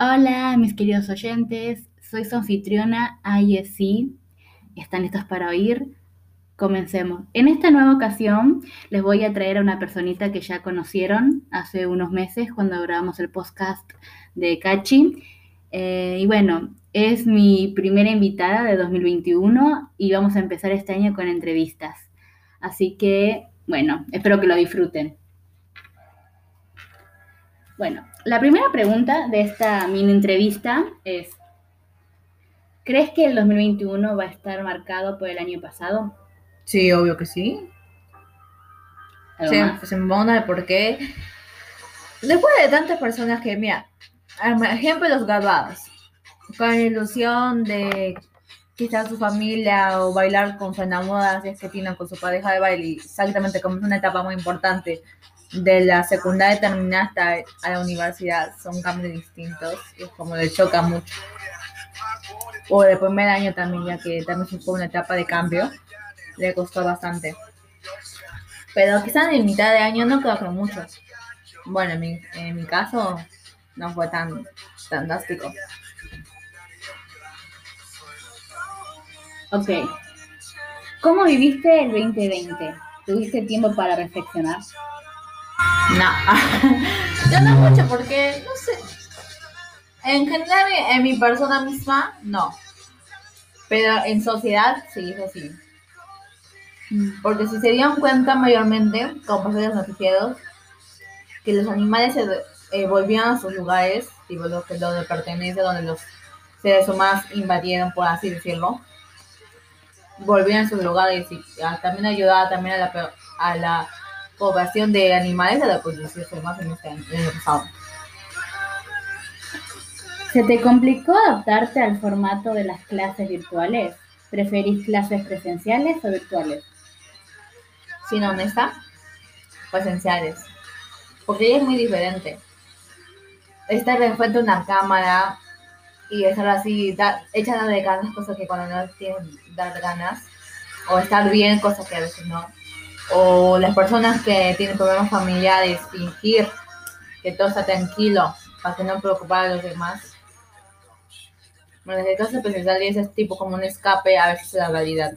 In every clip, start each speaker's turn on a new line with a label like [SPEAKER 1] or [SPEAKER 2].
[SPEAKER 1] Hola, mis queridos oyentes. Soy su anfitriona ISC. ¿Están listos para oír? Comencemos. En esta nueva ocasión les voy a traer a una personita que ya conocieron hace unos meses cuando grabamos el podcast de Cachi. Eh, y bueno, es mi primera invitada de 2021 y vamos a empezar este año con entrevistas. Así que, bueno, espero que lo disfruten. Bueno, la primera pregunta de esta mini entrevista es, ¿crees que el 2021 va a estar marcado por el año pasado?
[SPEAKER 2] Sí, obvio que sí.
[SPEAKER 1] ¿Algo
[SPEAKER 2] Se, se me va una de por qué. Después de tantas personas que, mira, ejemplo, los graduados, con la ilusión de quizás su familia o bailar con su enamorada, si es que tienen con su pareja de baile, exactamente como es una etapa muy importante de la secundaria terminar hasta a la universidad, son cambios distintos y es como le choca mucho. O de primer año también, ya que también fue una etapa de cambio, le costó bastante. Pero quizás en mitad de año no creo mucho. Bueno, en mi, en mi caso no fue tan, tan drástico.
[SPEAKER 1] Ok. ¿Cómo viviste el 2020? ¿Tuviste tiempo para reflexionar?
[SPEAKER 2] No, yo no mucho porque, no sé, en general en mi persona misma, no. Pero en sociedad, sí, eso sí. Porque si se dieron cuenta mayormente, como pasó en los noticieros, que los animales se eh, volvían a sus lugares, tipo los que donde pertenece, donde los seres humanos invadieron, por así decirlo, volvían a sus lugares y ah, también ayudaba también a la, a la población de animales a la reproducirse más en el pasado.
[SPEAKER 1] ¿Se te complicó adaptarte al formato de las clases virtuales? ¿Preferís clases presenciales o virtuales?
[SPEAKER 2] Siendo honesta, presenciales. Porque ella es muy diferente. Estar enfrente de una cámara y estar así, echando de ganas, cosas que cuando no tienen dar ganas. O estar bien, cosas que a veces no. O las personas que tienen problemas familiares, fingir que todo está tranquilo para que no preocupar a los demás. Bueno, desde clases presenciales es tipo como un escape a veces de la realidad.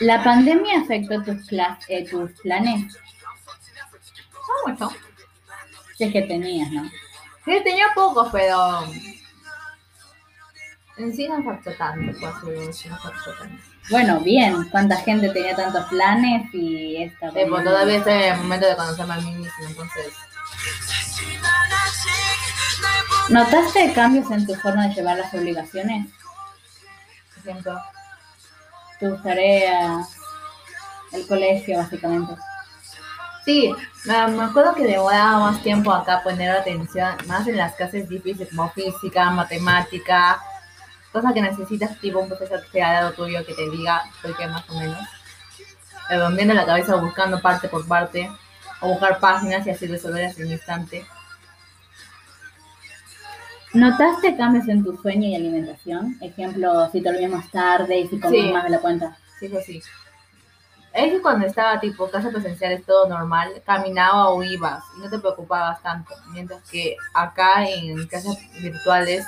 [SPEAKER 1] ¿La pandemia afectó tus, eh, tus planes?
[SPEAKER 2] No mucho.
[SPEAKER 1] Si es que tenías, ¿no?
[SPEAKER 2] Sí, tenía pocos, pero en sí no afectó tanto, no tanto.
[SPEAKER 1] Bueno, bien. ¿Cuánta gente tenía tantos planes y esta
[SPEAKER 2] Eh, pues todavía estoy en el momento de conocerme a mí mismo, entonces
[SPEAKER 1] ¿Notaste cambios en tu forma de llevar las obligaciones?
[SPEAKER 2] por ejemplo,
[SPEAKER 1] Tus tareas, el colegio, básicamente.
[SPEAKER 2] sí, me acuerdo que demoraba más tiempo acá poner atención, más en las clases difíciles como física, matemática, cosas que necesitas tipo un profesor que sea al lado tuyo que te diga qué más o menos. Eh, Rompiendo la cabeza buscando parte por parte, o buscar páginas y así resolverlas en un instante.
[SPEAKER 1] ¿Notaste cambios en tu sueño y alimentación? Ejemplo, si te dormías más tarde y si comías
[SPEAKER 2] Sí.
[SPEAKER 1] más de la cuenta.
[SPEAKER 2] Sí, eso sí. Es que cuando estaba tipo casa presencial es todo normal, caminaba o ibas y no te preocupabas tanto. Mientras que acá en casas virtuales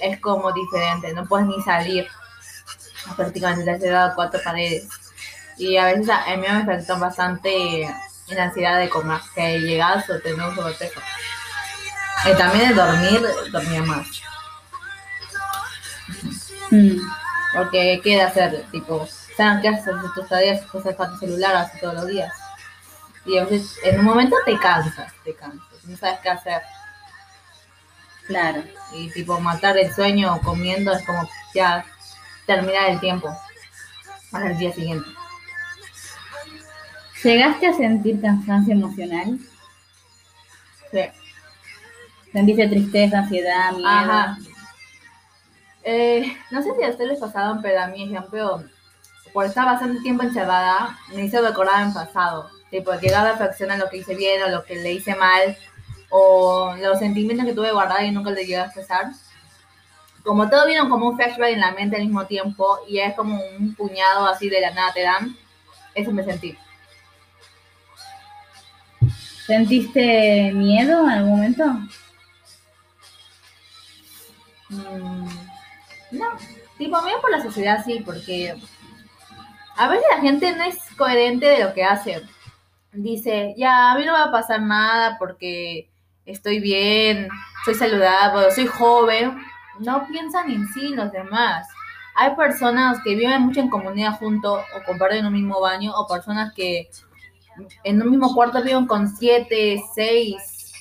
[SPEAKER 2] es como diferente, no puedes ni salir. Prácticamente te has cerrado cuatro paredes. Y a veces a mí me afectó bastante en la ansiedad de comer, que llegas o tener un sobrepeso. Y también de dormir, dormía más.
[SPEAKER 1] Mm.
[SPEAKER 2] Porque ¿qué de hacer? Tipo, ¿saben qué haces? Tus tareas, cosas para tu celular, así todos los días. Y a veces, en un momento te cansas, te cansas, no sabes qué hacer.
[SPEAKER 1] Claro.
[SPEAKER 2] Y tipo, matar el sueño comiendo es como ya terminar el tiempo para el día siguiente.
[SPEAKER 1] ¿Llegaste a sentir cansancio emocional?
[SPEAKER 2] Sí.
[SPEAKER 1] ¿Sentiste tristeza, ansiedad, miedo?
[SPEAKER 2] Ajá. Eh, no sé si a ustedes les pasaron, pero a mí, ejemplo, por estar bastante tiempo encerrada, me hizo recordar en pasado. Tipo, llegar a reflexionar lo que hice bien o lo que le hice mal, o los sentimientos que tuve guardados y nunca les llegué a expresar. Como todo vino como un flashback en la mente al mismo tiempo, y es como un puñado así de la nada te dan, eso me sentí.
[SPEAKER 1] ¿Sentiste miedo en algún momento?
[SPEAKER 2] Mm, no, tipo miedo por la sociedad sí, porque a veces la gente no es coherente de lo que hace. Dice, ya, a mí no me va a pasar nada porque estoy bien, soy saludable, soy joven. No piensan en sí los demás. Hay personas que viven mucho en comunidad juntos o comparten un mismo baño o personas que en un mismo cuarto viven con siete, seis.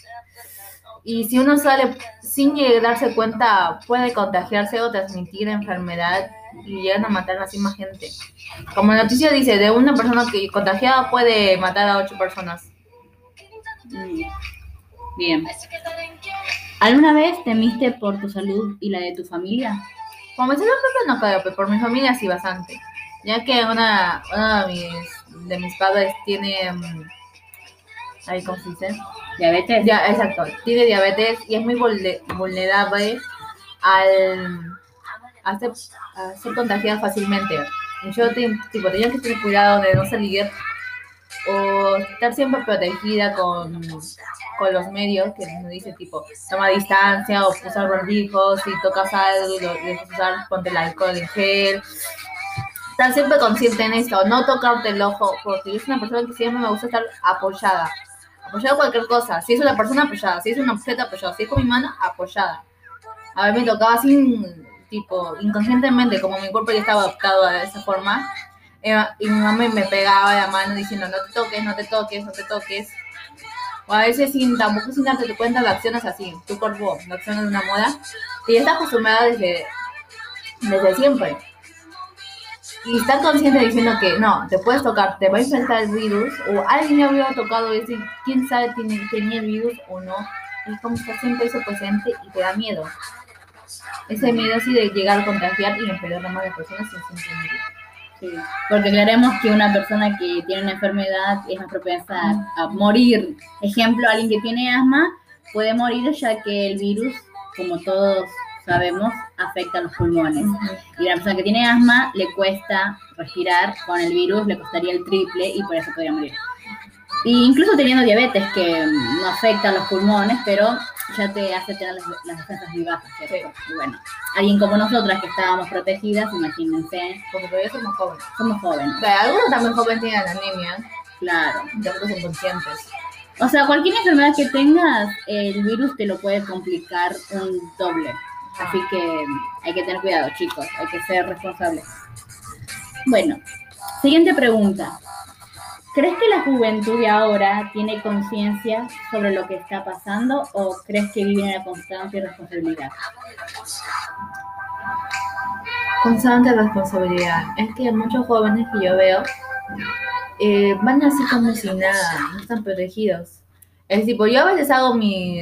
[SPEAKER 2] Y si uno sale sin darse cuenta, puede contagiarse o transmitir enfermedad y llegan a matar así más gente. Como la noticia dice, de una persona que contagiada puede matar a ocho personas.
[SPEAKER 1] Bien. ¿Alguna vez temiste por tu salud y la de tu familia?
[SPEAKER 2] Como mi salud no creo, pero por mi familia sí bastante. Ya que una, uno de mis, de mis padres tiene... mm, Ahí, ¿cómo se dice?
[SPEAKER 1] ¿Diabetes?
[SPEAKER 2] Ya, exacto. Tiene diabetes y es muy vulne- vulnerable al a ser, a ser contagiada fácilmente. Yo tipo, tenía que tener cuidado de no salir o estar siempre protegida con, con los medios que nos dice tipo toma distancia o usar barbijos, si tocas algo y lo usar, ponte el alcohol en gel. Estar siempre consciente en esto, no tocarte el ojo, porque yo soy una persona que siempre me gusta estar apoyada. Apoyada cualquier cosa. Si es una persona apoyada, si es un objeto apoyado, si es con mi mano, apoyada. A ver, me tocaba sin, tipo, inconscientemente, como mi cuerpo ya estaba adaptado a esa forma. Y mi mamá me pegaba la mano diciendo, no te toques, no te toques, no te toques. O a veces sin, tampoco sin darte cuenta de acciones así. Tu cuerpo acciona de una moda. Y ya estás acostumbrada desde, desde siempre. Y estar consciente diciendo que no, te puedes tocar, te va a infectar el virus, o alguien ya había tocado y quién sabe tiene, tenía el virus o no. Es como estar siempre eso presente y te da miedo. Ese miedo así de llegar a contagiar y enfermar a más personas sin sentir
[SPEAKER 1] Sí. Porque aclaremos que una persona que tiene una enfermedad es más propensa a, a morir. Ejemplo, alguien que tiene asma puede morir ya que el virus, como todos sabemos, afecta a los pulmones. Y a una persona que tiene asma le cuesta respirar con el virus, le costaría el triple y por eso podría morir. Y incluso teniendo diabetes, que mm, no afecta a los pulmones, pero ya te hace tener las, las defensas muy bajas, ¿cierto? Y bueno, alguien como nosotras que estábamos protegidas, imagínense,
[SPEAKER 2] Porque todavía somos jóvenes.
[SPEAKER 1] somos jóvenes,
[SPEAKER 2] O sea, algunos también jóvenes tienen anemia,
[SPEAKER 1] claro.
[SPEAKER 2] y otros son conscientes.
[SPEAKER 1] O sea, cualquier enfermedad que tengas, el virus te lo puede complicar un doble. Así que hay que tener cuidado, chicos, hay que ser responsables. Bueno, siguiente pregunta. ¿Crees que la juventud de ahora tiene conciencia sobre lo que está pasando o crees que vive en la constante responsabilidad?
[SPEAKER 2] Constante responsabilidad. Es que muchos jóvenes que yo veo eh, van así como si nada, no están protegidos. Es tipo, yo a veces hago mi,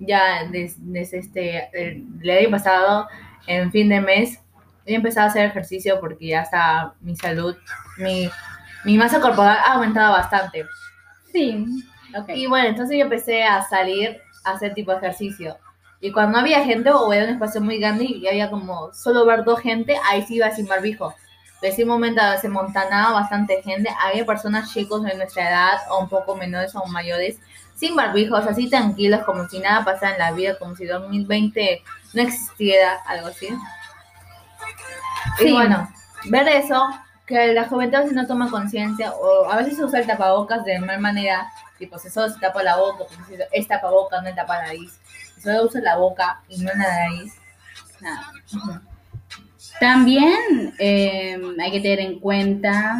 [SPEAKER 2] ya desde, este, el año pasado, en fin de mes, he empezado a hacer ejercicio porque ya está mi salud, mi, mi masa corporal ha aumentado bastante.
[SPEAKER 1] Sí, ok.
[SPEAKER 2] Y bueno, entonces yo empecé a salir a hacer tipo de ejercicio. Y cuando no había gente o era un espacio muy grande y había como solo ver dos gente, ahí sí iba sin barbijo. De ese momento se montanaba bastante gente. Había personas chicos de nuestra edad o un poco menores o mayores sin barbijos, así tranquilos, como si nada pasara en la vida, como si 2020 no existiera, algo así.
[SPEAKER 1] Sí.
[SPEAKER 2] Y bueno, ver eso, que la juventud a veces no toma conciencia, o a veces se usa el tapabocas de mal manera, tipo, si solo se tapa la boca, porque es tapaboca, no es tapa nariz. Solo usa la boca y no la nariz,
[SPEAKER 1] Nada. También eh, hay que tener en cuenta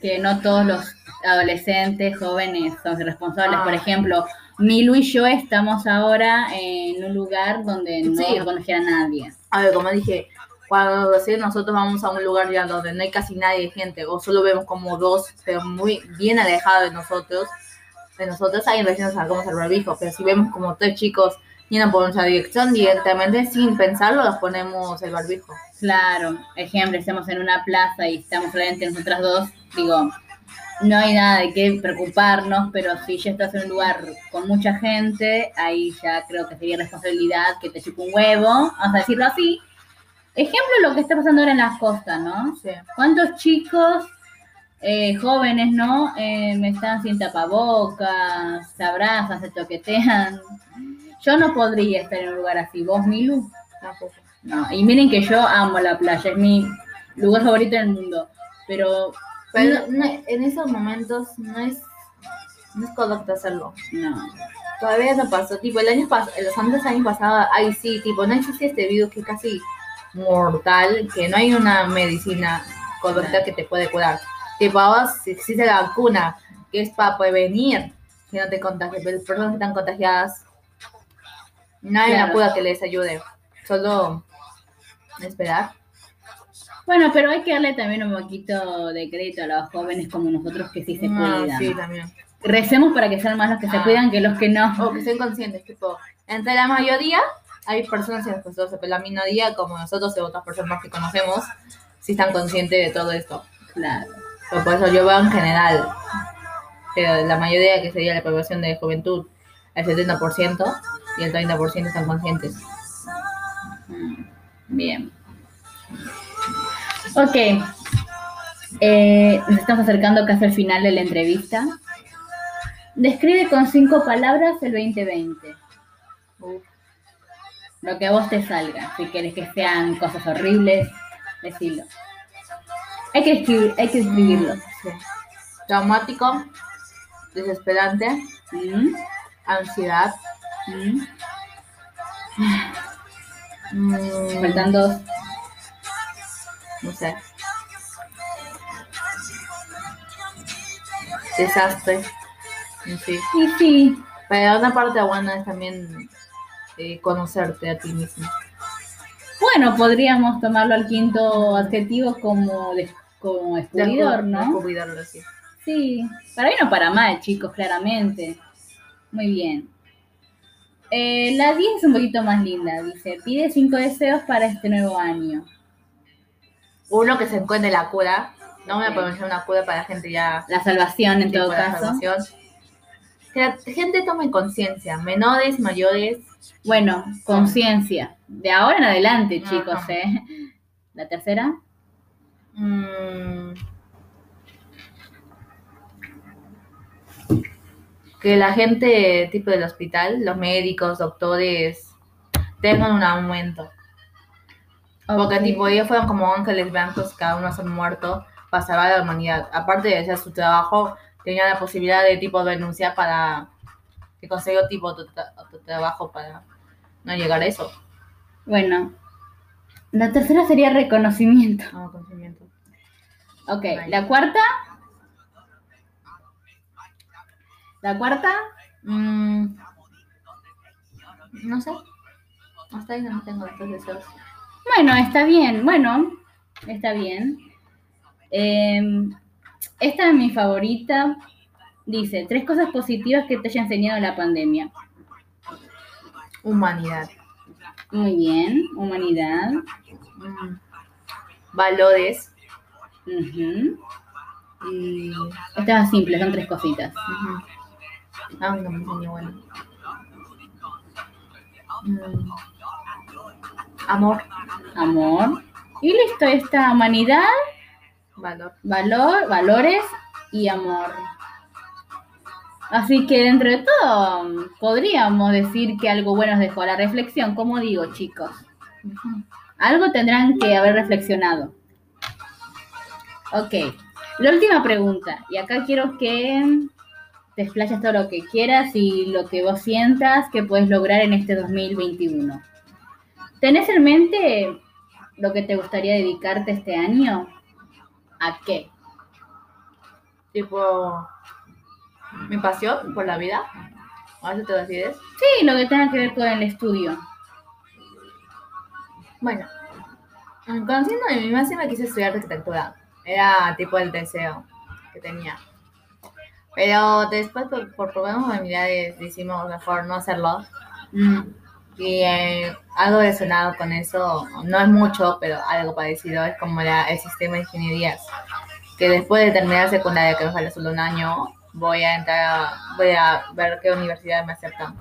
[SPEAKER 1] que no todos los adolescentes, jóvenes son responsables.
[SPEAKER 2] Ah.
[SPEAKER 1] Por ejemplo, Milu y yo estamos ahora en un lugar donde no
[SPEAKER 2] Sí.
[SPEAKER 1] nos a nadie.
[SPEAKER 2] a ver, como dije, cuando así nosotros vamos a un lugar ya donde no hay casi nadie de gente, o solo vemos como dos, pero muy bien alejado de nosotros, de nosotros, ahí recién nos sacamos el barbijo, pero si vemos como tres chicos yendo por nuestra dirección, directamente sin pensarlo, nos ponemos el barbijo.
[SPEAKER 1] Claro, ejemplo, estamos en una plaza y estamos frente nosotras dos, digo, no hay nada de qué preocuparnos, pero si ya estás en un lugar con mucha gente, ahí ya creo que sería responsabilidad que te chupe un huevo, vamos a decirlo así. Ejemplo, lo que está pasando ahora en las costas, ¿no?
[SPEAKER 2] Sí.
[SPEAKER 1] ¿Cuántos chicos eh, jóvenes, ¿no? Eh, me están sin tapabocas, se abrazan, se toquetean. Yo no podría estar en un lugar así. ¿Vos, Milu?
[SPEAKER 2] Tampoco.
[SPEAKER 1] No. Y miren que yo amo la playa, es mi lugar favorito del mundo. Pero,
[SPEAKER 2] Pero no- en esos momentos no es, no es correcto hacerlo.
[SPEAKER 1] no.
[SPEAKER 2] Todavía no pasó. Tipo, el año pasado, los antes años pasados, ahí sí, tipo, no existía este virus que casi mortal, que no hay una medicina correcta que te puede curar. Tipo, ahora existe la vacuna, que es para prevenir que no te contagies, pero las personas que están contagiadas, no hay una
[SPEAKER 1] Claro.
[SPEAKER 2] cura que les ayude. Solo esperar.
[SPEAKER 1] Bueno, pero hay que darle también un poquito de crédito a los jóvenes como nosotros que sí se
[SPEAKER 2] Ah,
[SPEAKER 1] cuidan.
[SPEAKER 2] sí, también.
[SPEAKER 1] Recemos para que sean más los que se
[SPEAKER 2] Ah.
[SPEAKER 1] cuidan que los que no.
[SPEAKER 2] O que estén conscientes, tipo, entre la mayoría hay personas en las pero la minoría, como nosotros y otras personas que conocemos, sí están conscientes de todo esto.
[SPEAKER 1] Claro.
[SPEAKER 2] Pero por eso yo veo en general, pero la mayoría que sería la población de juventud, el 70% y el 30% están conscientes.
[SPEAKER 1] Mm, Bien. Ok. Eh, nos estamos acercando casi al final de la entrevista. Describe con cinco palabras el 2020.
[SPEAKER 2] Uf,
[SPEAKER 1] Lo que a vos te salga. Si quieres que sean cosas horribles, decilo. Hay que, escribir, hay que escribirlo.
[SPEAKER 2] sí. Traumático, desesperante,
[SPEAKER 1] Mm,
[SPEAKER 2] ansiedad,
[SPEAKER 1] mm.
[SPEAKER 2] mm,
[SPEAKER 1] Faltan dos.
[SPEAKER 2] no sé. Desastre. Sí.
[SPEAKER 1] Y sí,
[SPEAKER 2] Pero una parte buena es también eh, conocerte a ti mismo.
[SPEAKER 1] bueno, podríamos tomarlo al quinto adjetivo como, de- como descubridor, ¿no?
[SPEAKER 2] Descubridorlo, sí.
[SPEAKER 1] Sí, para bien o para mal, chicos, claramente. Muy bien. Eh, la 10 es un poquito más linda, dice, pide cinco deseos para este nuevo año.
[SPEAKER 2] Uno que se encuentre la cura. No me
[SPEAKER 1] Ok.
[SPEAKER 2] puedo imaginar una cura para la gente ya.
[SPEAKER 1] La salvación en todo
[SPEAKER 2] de la
[SPEAKER 1] caso.
[SPEAKER 2] salvación. Que la gente tome conciencia, menores, mayores.
[SPEAKER 1] Bueno, conciencia. De ahora en adelante, chicos,
[SPEAKER 2] Ajá.
[SPEAKER 1] ¿eh? La tercera.
[SPEAKER 2] mm, que la gente tipo del hospital, los médicos, doctores, tengan un aumento. Porque tipo ellos fueron como ángeles blancos, cada uno se muerto para salvar a la humanidad. Aparte de hacer su trabajo, tenían la posibilidad de tipo renunciar para que consiguió tipo tu, tra- tu trabajo para no llegar a eso.
[SPEAKER 1] Bueno, la tercera sería reconocimiento.
[SPEAKER 2] No, conocimiento.
[SPEAKER 1] Ok, la cuarta. La cuarta.
[SPEAKER 2] Mm, no sé. Hasta ahí no tengo estos deseos.
[SPEAKER 1] Bueno, está bien, bueno, está bien. Eh, esta es mi favorita. Dice, tres cosas positivas que te haya enseñado la pandemia.
[SPEAKER 2] Humanidad.
[SPEAKER 1] Muy bien, humanidad.
[SPEAKER 2] Mm, valores.
[SPEAKER 1] Ujú.
[SPEAKER 2] Y.
[SPEAKER 1] Esta es simple, son tres cositas.
[SPEAKER 2] no me enseñó bueno. Mm, amor.
[SPEAKER 1] Amor. Y listo, esta humanidad,
[SPEAKER 2] Valor.
[SPEAKER 1] valor, valores y amor. Así que dentro de todo, podríamos decir que algo bueno nos dejó la reflexión, como digo, chicos. Algo tendrán que haber reflexionado. Ok, la última pregunta. Y acá quiero que te explayes todo lo que quieras y lo que vos sientas que puedes lograr en este 2021. ¿Tenés en mente lo que te gustaría dedicarte este año? ¿A qué?
[SPEAKER 2] Tipo. Mi pasión por la vida. ¿A eso te refieres?
[SPEAKER 1] Sí, lo que tenga que ver con el estudio.
[SPEAKER 2] Bueno, conociendo a mi mamá siempre quise estudiar arquitectura. Era tipo el deseo que tenía. Pero después por, por problemas familiares decidimos mejor no hacerlo.
[SPEAKER 1] Mm,
[SPEAKER 2] Y eh, algo relacionado con eso, no es mucho, pero algo parecido, es como la, el sistema de ingenierías. Que después de terminar secundaria, que me falta solo un año, voy a entrar, a- voy a ver qué universidad me aceptan.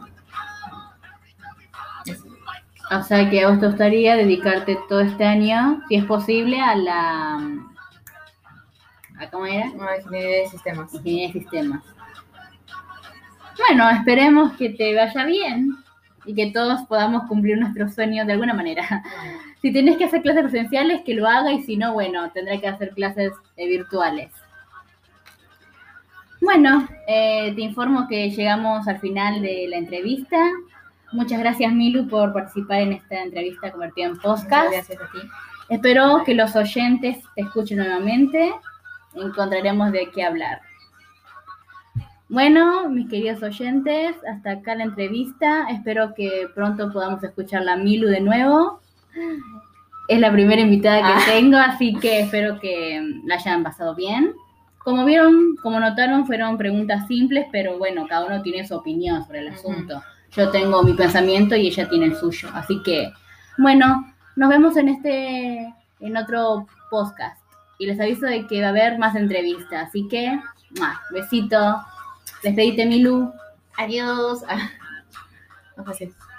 [SPEAKER 1] O sea que a vos te gustaría dedicarte todo este año, si es posible, a la ¿A ¿Cómo era?
[SPEAKER 2] Ah, ingeniería de sistemas.
[SPEAKER 1] Ingeniería de sistemas. Bueno, esperemos que te vaya bien y que todos podamos cumplir nuestros sueños de alguna manera. Si tenés que hacer clases presenciales, que lo haga y si no, bueno, tendré que hacer clases eh, virtuales. Bueno, eh, te informo que llegamos al final de la entrevista. Muchas gracias, Milu, por participar en esta entrevista convertida en podcast.
[SPEAKER 2] Gracias a ti.
[SPEAKER 1] Espero que los oyentes te escuchen nuevamente. Encontraremos de qué hablar. Bueno, mis queridos oyentes, hasta acá la entrevista. Espero que pronto podamos escuchar a Milu de nuevo. Es la primera invitada que
[SPEAKER 2] Ah.
[SPEAKER 1] tengo, así que espero que la hayan pasado bien. Como vieron, como notaron, fueron preguntas simples, pero bueno, cada uno tiene su opinión sobre el asunto. Yo tengo mi pensamiento y ella tiene el suyo. Así que, bueno, nos vemos en este, en otro podcast. Y les aviso de que va a haber más entrevistas. Así que, ¡mua! besito. Despedite, Milu.
[SPEAKER 2] Adiós. Ah, no fue así.